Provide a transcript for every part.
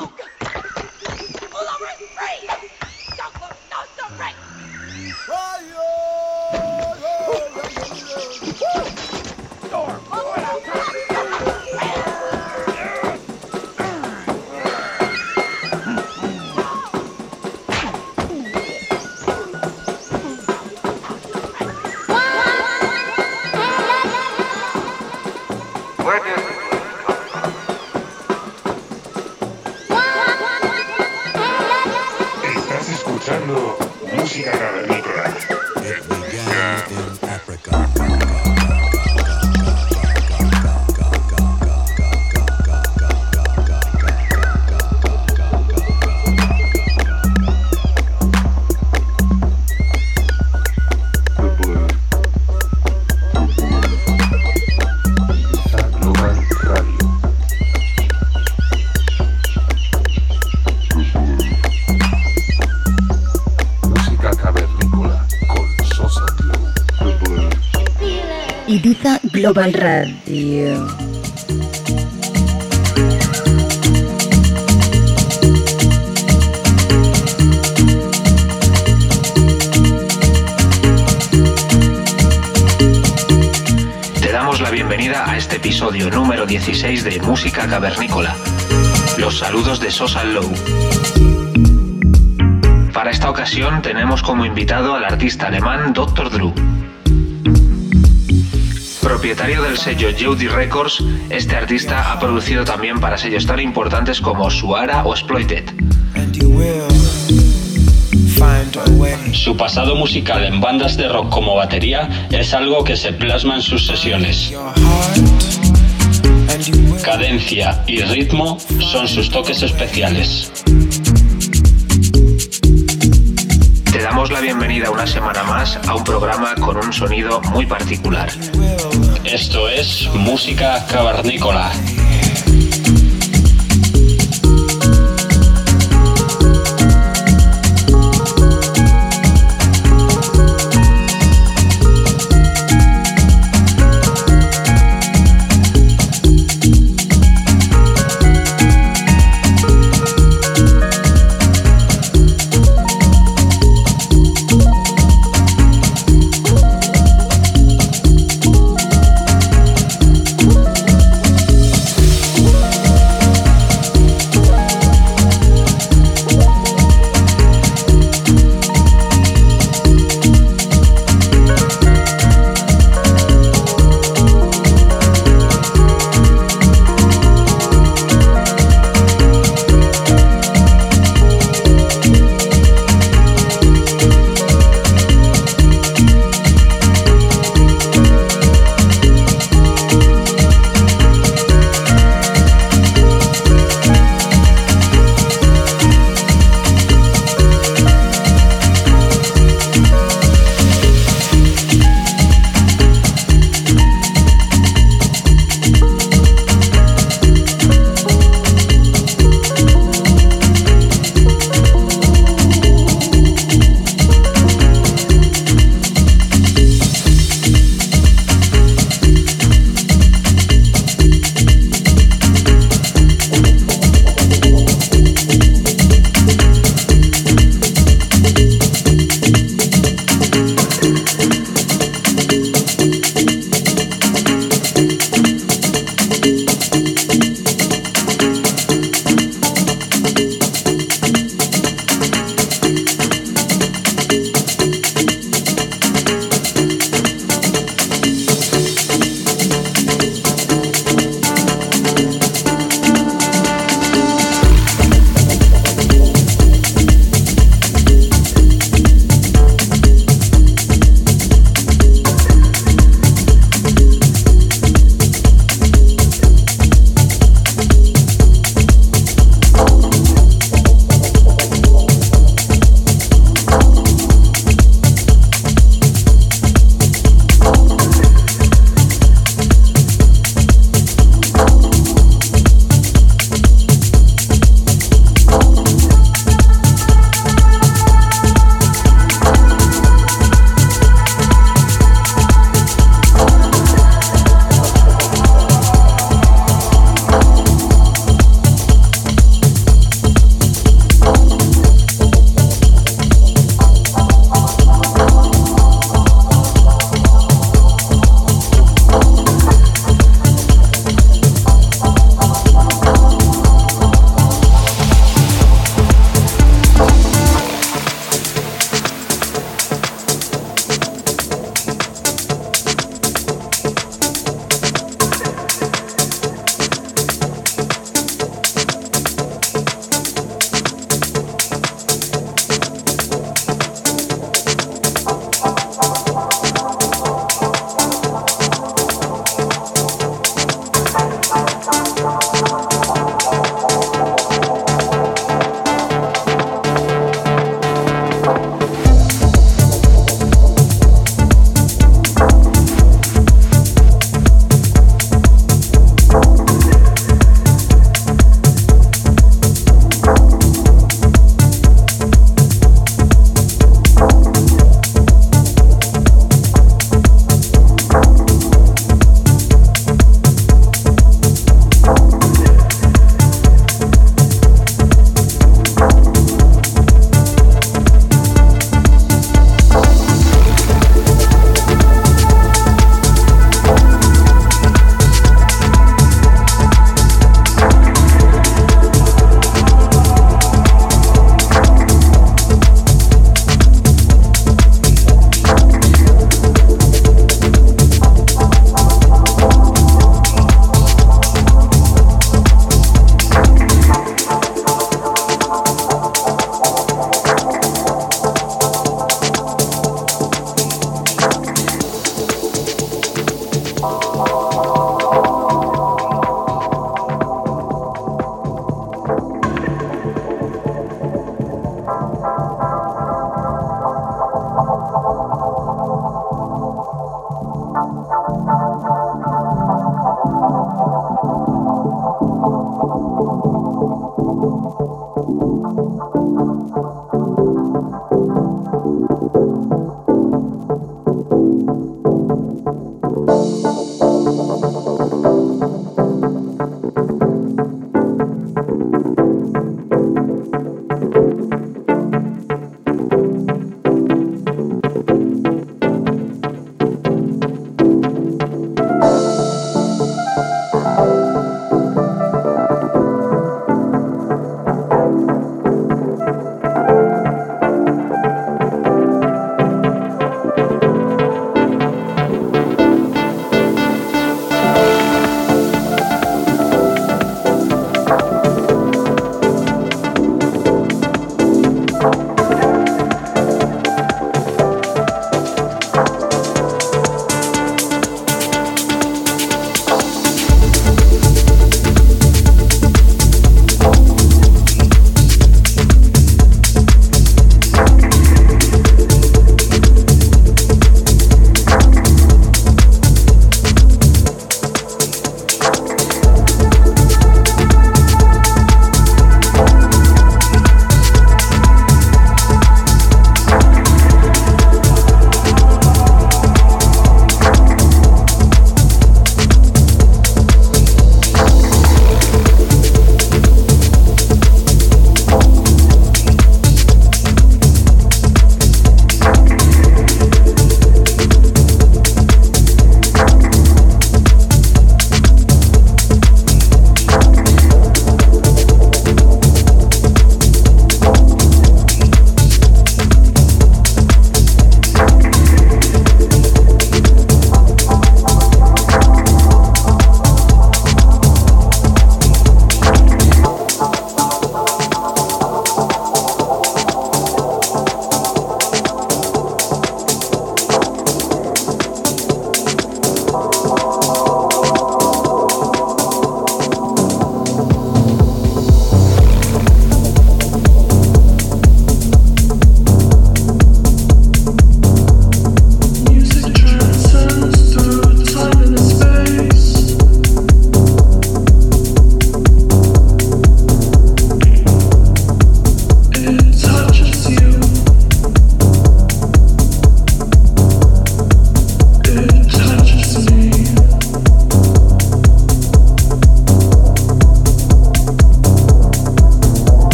All over free! Don't look, no, no, right! Fire! Te damos la bienvenida a este episodio número 16 de Música Cavernícola. Los saludos de Sosa Low. Para esta ocasión tenemos como invitado al artista alemán Dr. Drew. Propietario del sello Jody Records, este artista ha producido también para sellos tan importantes como Suara o Exploited. Su pasado musical en bandas de rock como batería es algo que se plasma en sus sesiones. Cadencia y ritmo son sus toques especiales. Te damos la bienvenida una semana más a un programa con un sonido muy particular. Esto es Música Cavernícola.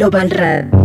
Global Radio.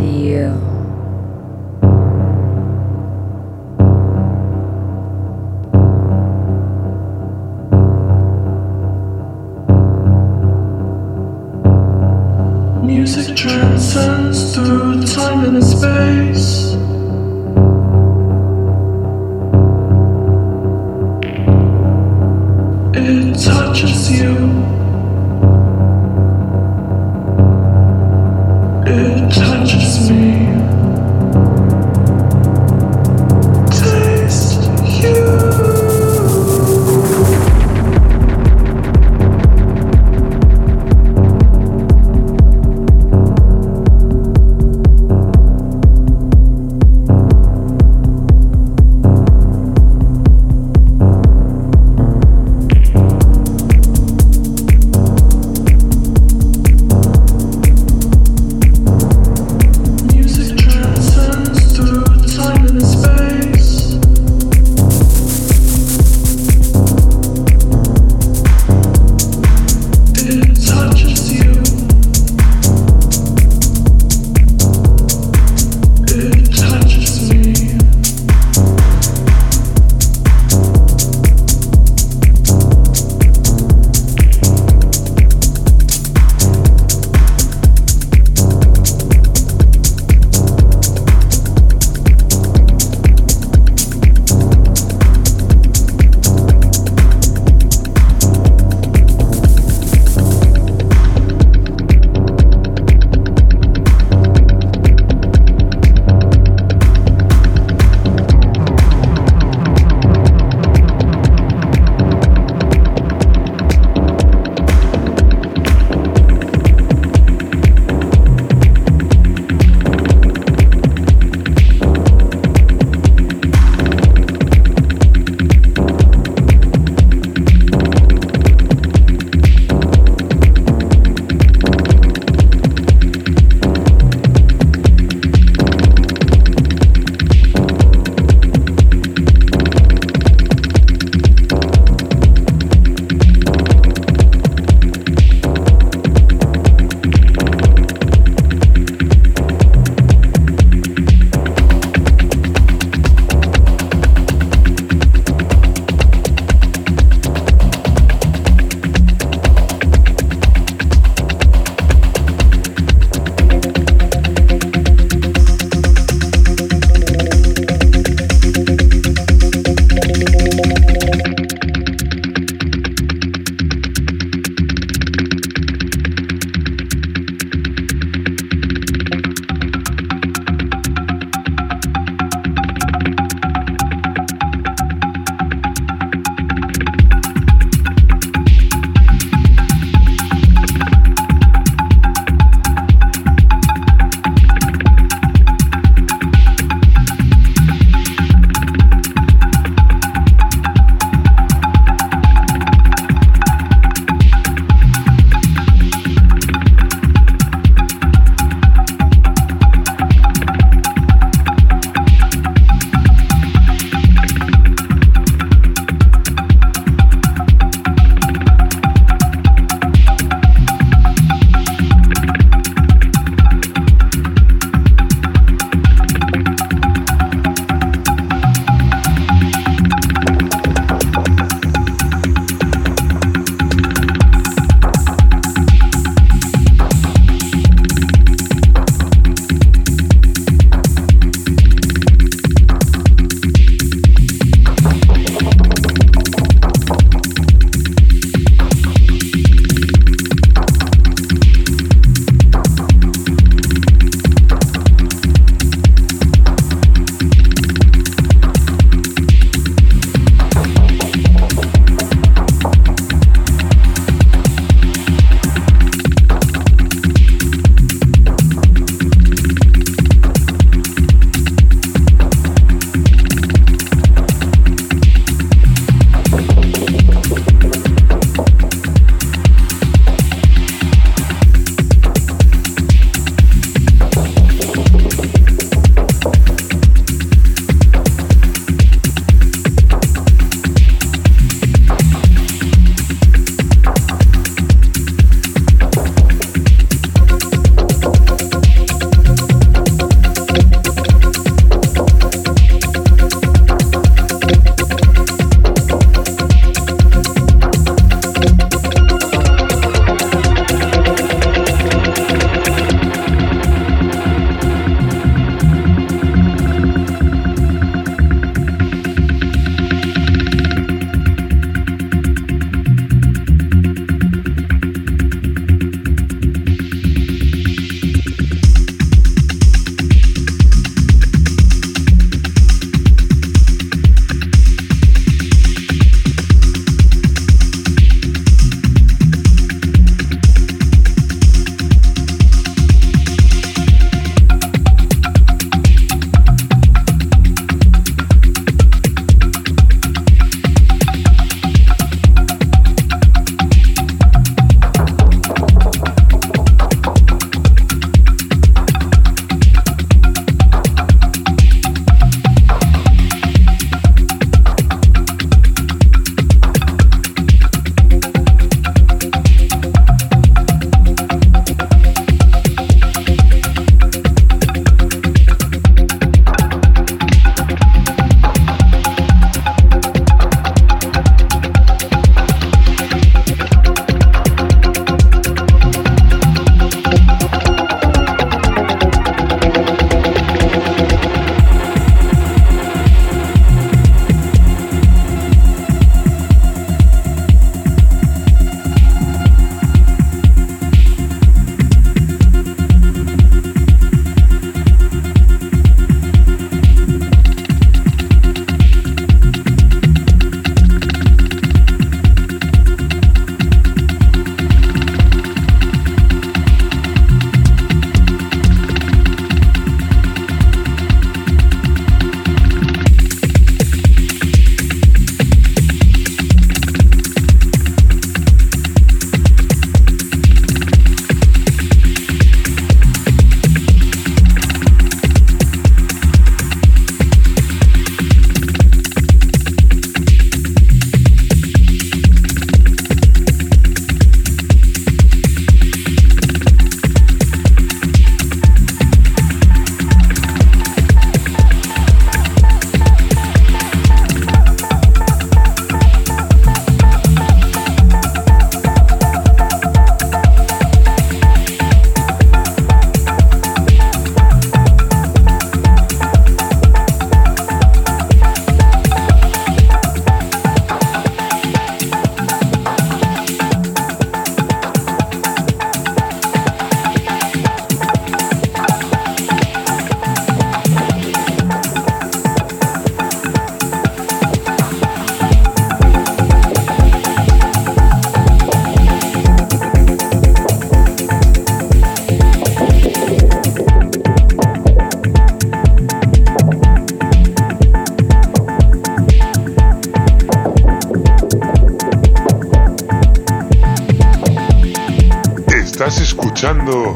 Escuchando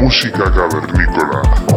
Música cavernícola.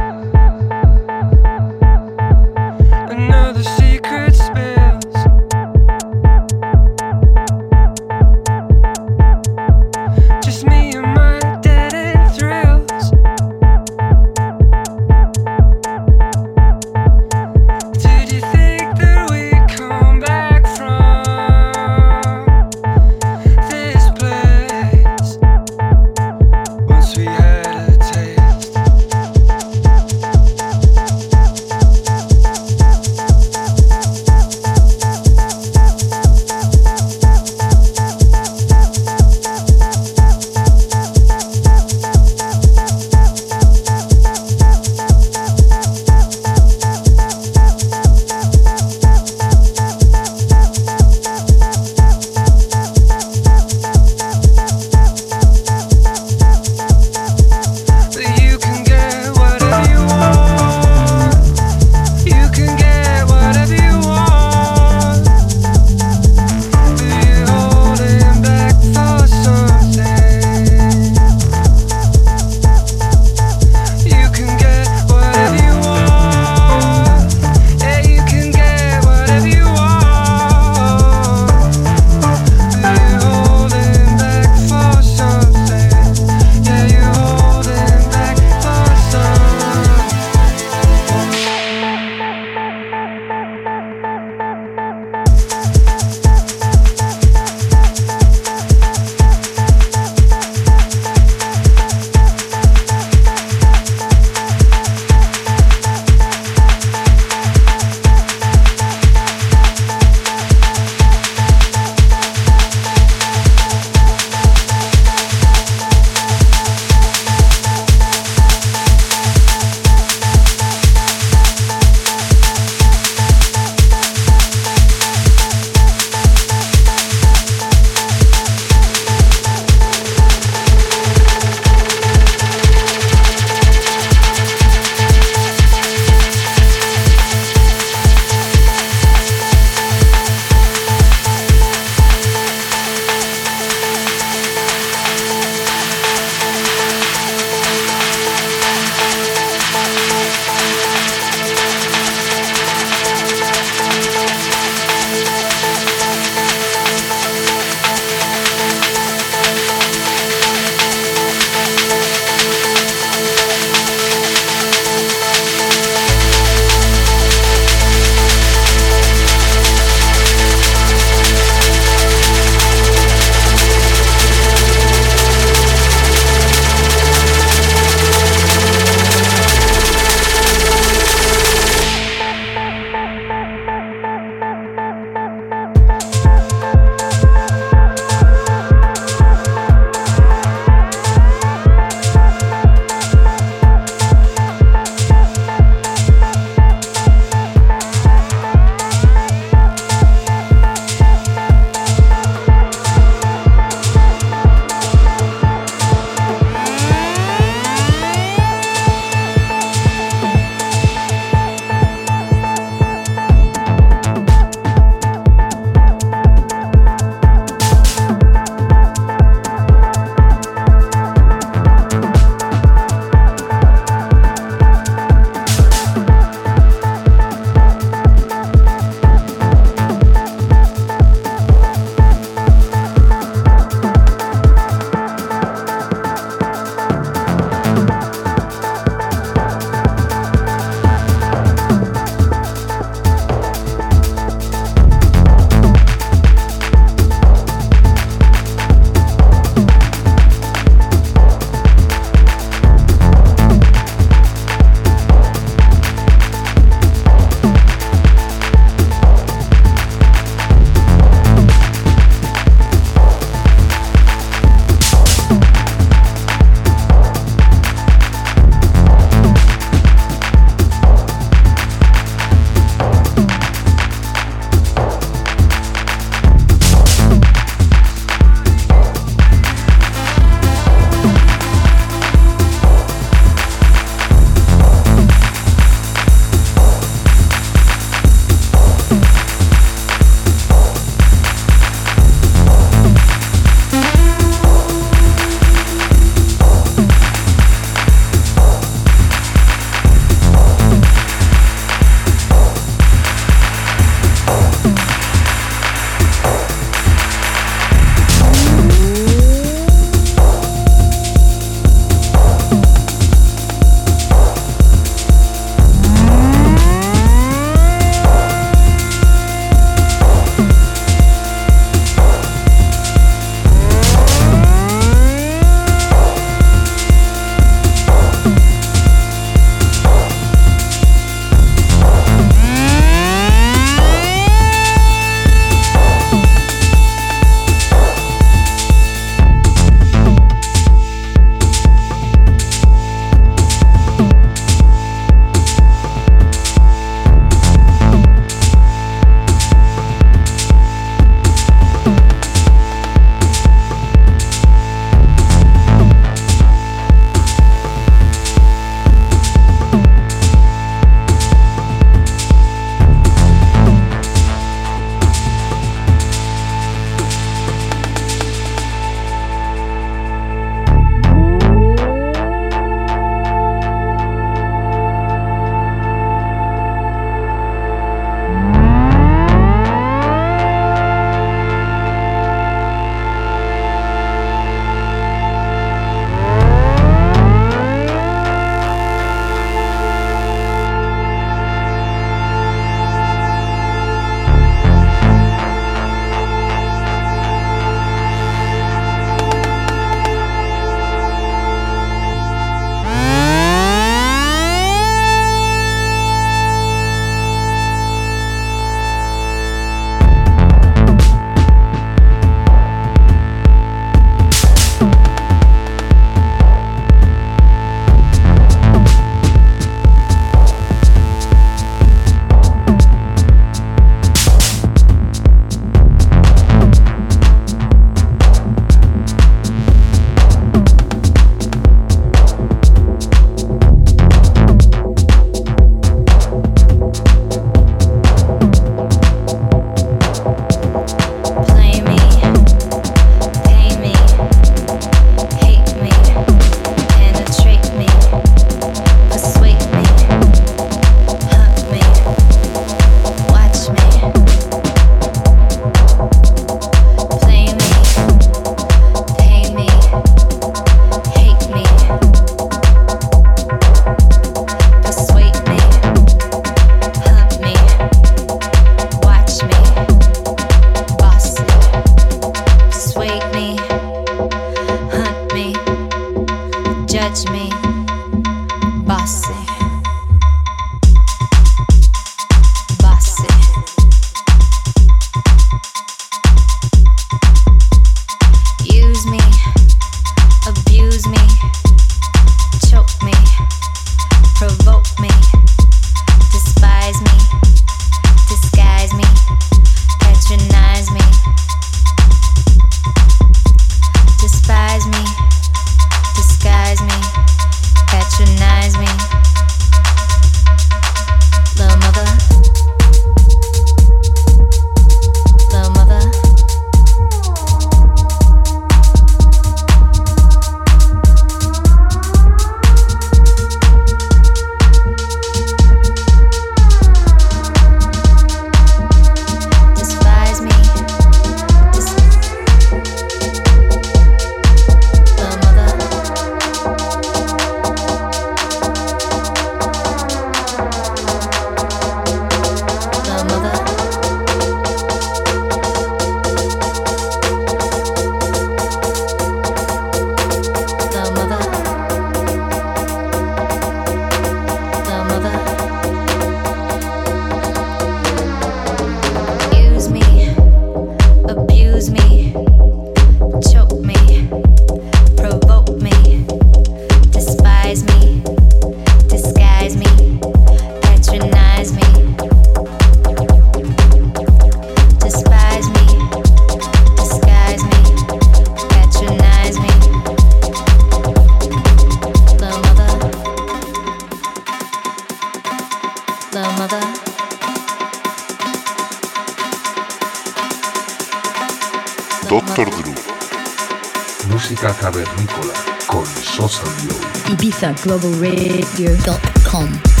globalradio.com.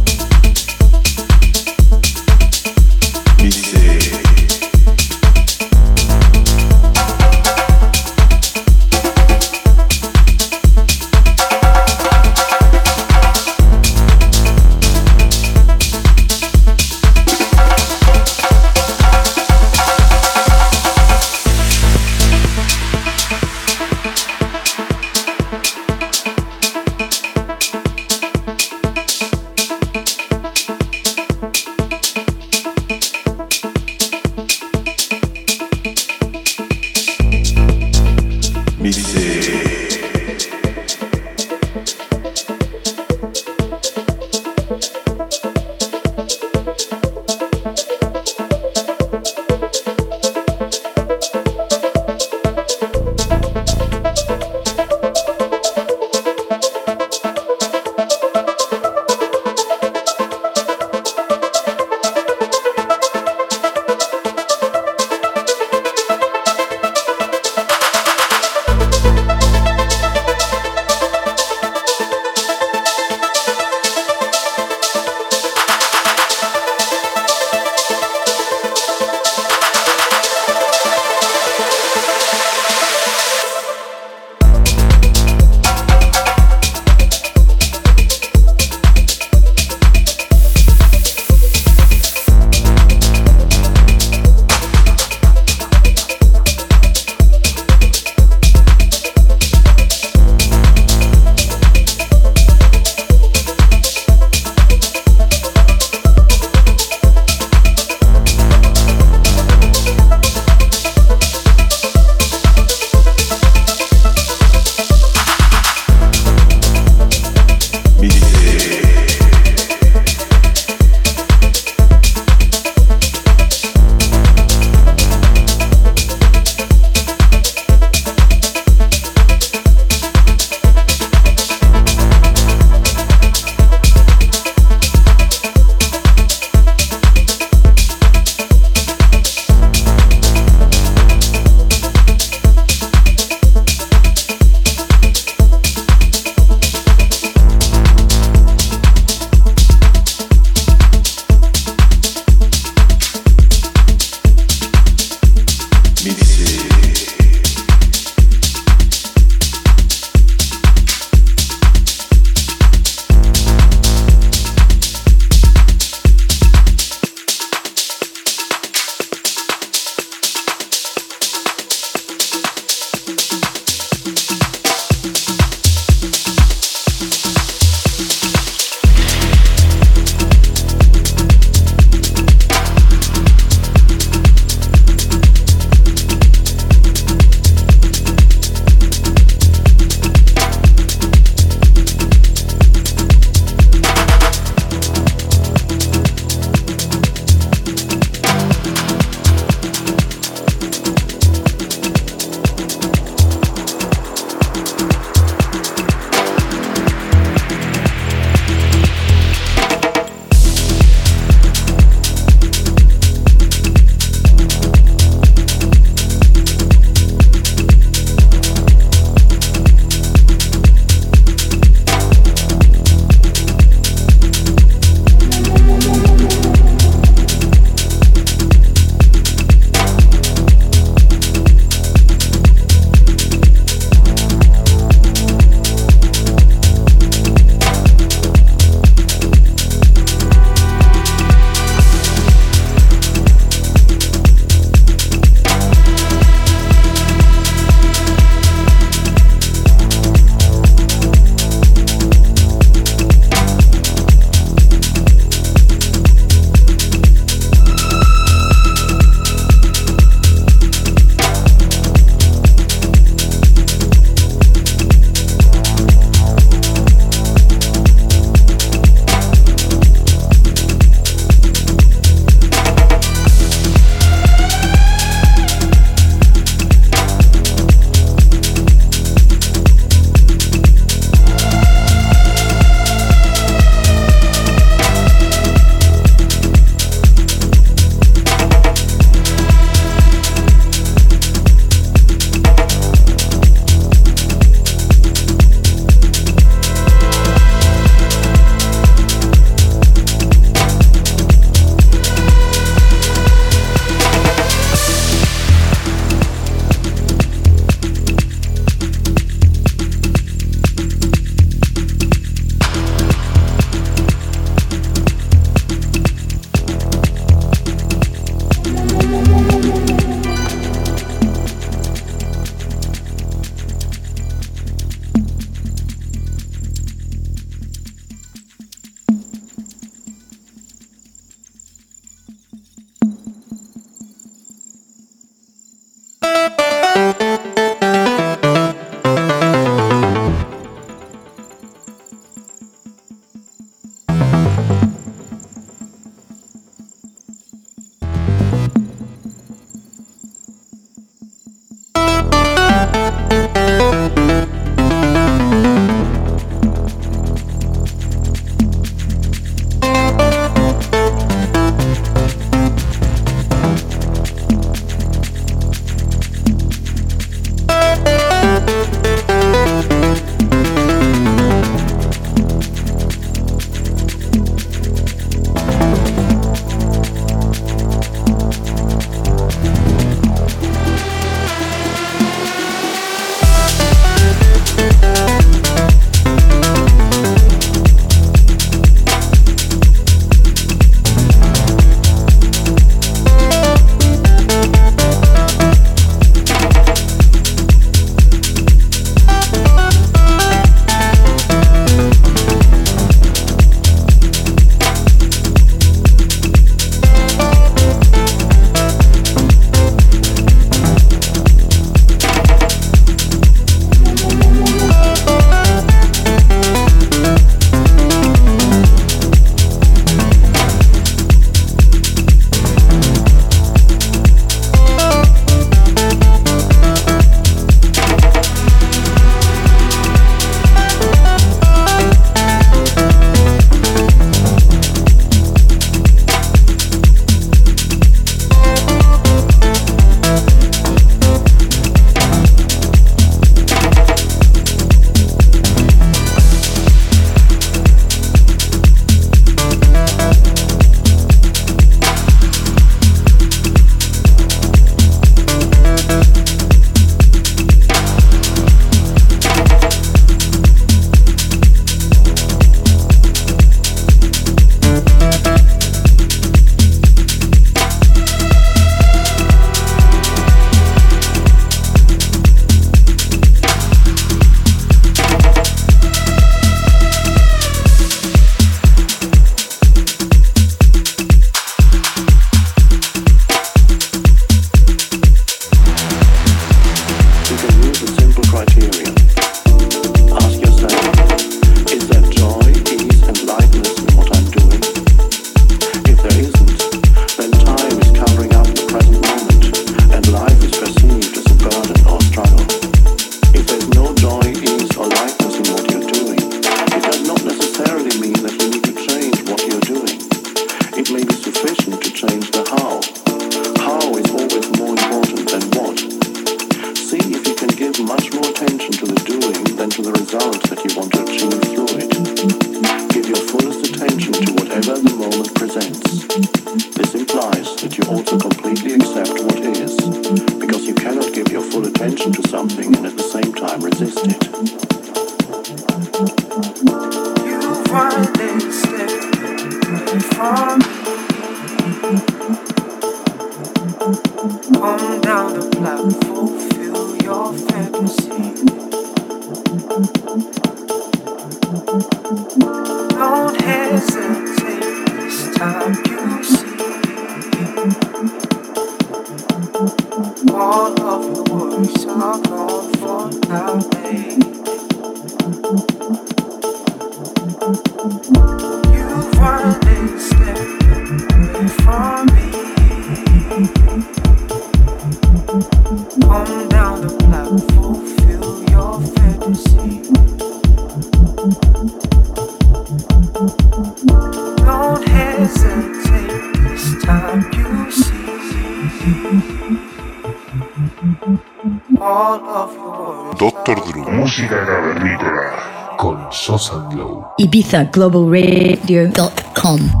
IbizaGlobalRadio.com Maldita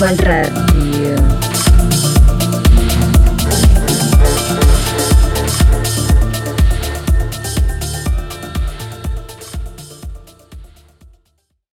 Global Radio.